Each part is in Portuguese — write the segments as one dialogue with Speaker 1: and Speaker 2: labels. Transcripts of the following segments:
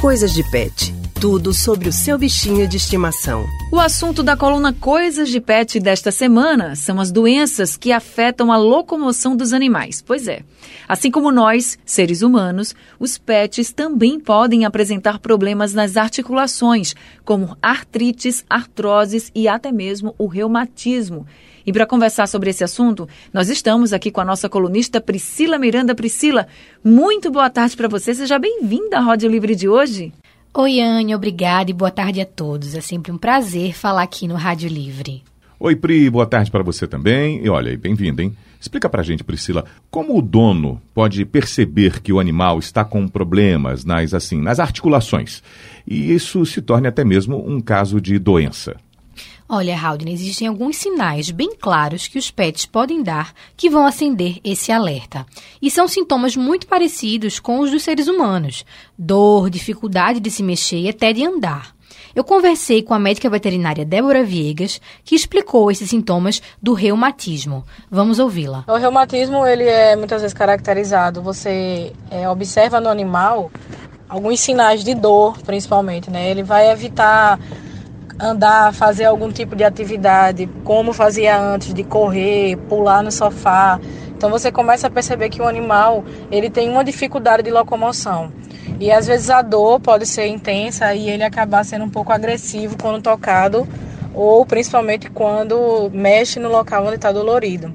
Speaker 1: Coisas de Pet. Tudo sobre o seu bichinho de estimação.
Speaker 2: O assunto da coluna Coisas de Pet desta semana são as doenças que afetam a locomoção dos animais. Pois é. Assim como nós, seres humanos, os pets também podem apresentar problemas nas articulações, como artrites, artroses e até mesmo o reumatismo. E para conversar sobre esse assunto, nós estamos aqui com a nossa colunista Priscila Miranda. Priscila, muito boa tarde para você. Seja bem-vinda à Roda Livre de hoje.
Speaker 3: Oi, Anne, obrigada e boa tarde a todos. É sempre um prazer falar aqui no Rádio Livre.
Speaker 4: Oi, Pri, boa tarde para você também. E olha, bem-vinda, hein? Explica pra gente, Priscila, como o dono pode perceber que o animal está com problemas nas assim, nas articulações, e isso se torne até mesmo um caso de doença.
Speaker 3: Olha, Haldane, existem alguns sinais bem claros que os pets podem dar que vão acender esse alerta. E são sintomas muito parecidos com os dos seres humanos: dor, dificuldade de se mexer e até de andar. Eu conversei com a médica veterinária Débora Viegas, que explicou esses sintomas do reumatismo. Vamos ouvi-la.
Speaker 5: O reumatismo ele é muitas vezes caracterizado. Você é, observa no animal alguns sinais de dor, principalmente, né? Ele vai evitar andar, fazer algum tipo de atividade, como fazia antes de correr, pular no sofá. Então você começa a perceber que o animal ele tem uma dificuldade de locomoção. E às vezes a dor pode ser intensa e ele acabar sendo um pouco agressivo quando tocado ou principalmente quando mexe no local onde está dolorido.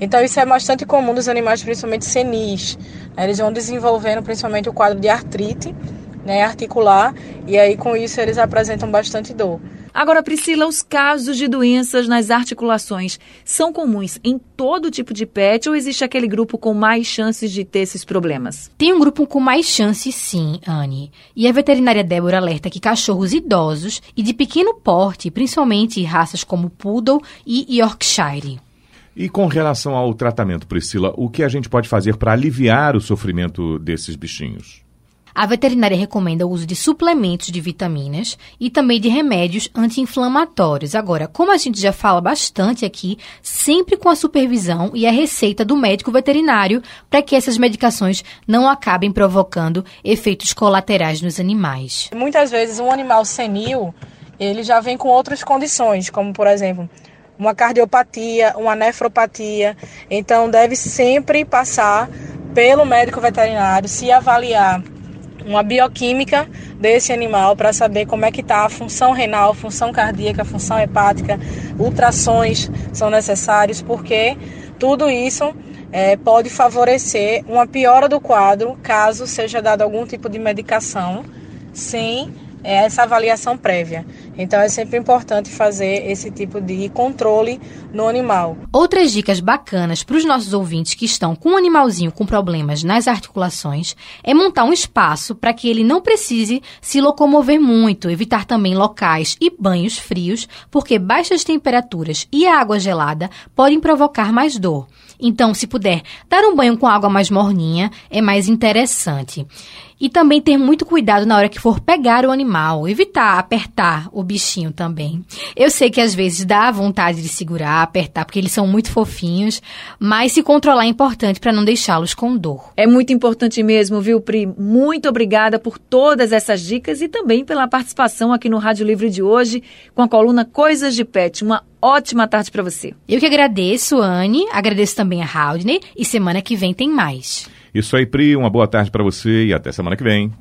Speaker 5: Então isso é bastante comum dos animais, principalmente senis. Eles vão desenvolvendo principalmente o quadro de artrite né, articular, e aí com isso eles apresentam bastante dor.
Speaker 2: Agora, Priscila, os casos de doenças nas articulações são comuns em todo tipo de pet ou existe aquele grupo com mais chances de ter esses problemas?
Speaker 3: Tem um grupo com mais chances, sim, Anne. E a veterinária Débora alerta que cachorros idosos e de pequeno porte, principalmente raças como Poodle e Yorkshire.
Speaker 4: E com relação ao tratamento, Priscila, o que a gente pode fazer para aliviar o sofrimento desses bichinhos?
Speaker 3: A veterinária recomenda o uso de suplementos de vitaminas e também de remédios anti-inflamatórios. Agora, como a gente já fala bastante aqui, sempre com a supervisão e a receita do médico veterinário para que essas medicações não acabem provocando efeitos colaterais nos animais.
Speaker 5: Muitas vezes um animal senil, ele já vem com outras condições, como por exemplo, uma cardiopatia, uma nefropatia. Então deve sempre passar pelo médico veterinário, se avaliar uma bioquímica desse animal para saber como é que está a função renal, função cardíaca, função hepática, ultrassons são necessários, porque tudo isso é, pode favorecer uma piora do quadro caso seja dado algum tipo de medicação sem é essa avaliação prévia. Então é sempre importante fazer esse tipo de controle no animal.
Speaker 3: Outras dicas bacanas para os nossos ouvintes que estão com um animalzinho com problemas nas articulações é montar um espaço para que ele não precise se locomover muito, evitar também locais e banhos frios, porque baixas temperaturas e a água gelada podem provocar mais dor. Então, se puder dar um banho com água mais morninha, é mais interessante. E também ter muito cuidado na hora que for pegar o animal, evitar apertar o bichinho também. Eu sei que às vezes dá vontade de segurar, apertar, porque eles são muito fofinhos, mas se controlar é importante para não deixá-los com dor.
Speaker 2: É muito importante mesmo, viu, Pri? Muito obrigada por todas essas dicas e também pela participação aqui no Rádio Livre de hoje com a coluna Coisas de Pet. Uma ótima tarde para você.
Speaker 3: Eu que agradeço, Anne, agradeço também a Haldney e semana que vem tem mais.
Speaker 4: Isso aí, Pri, uma boa tarde para você e até semana que vem.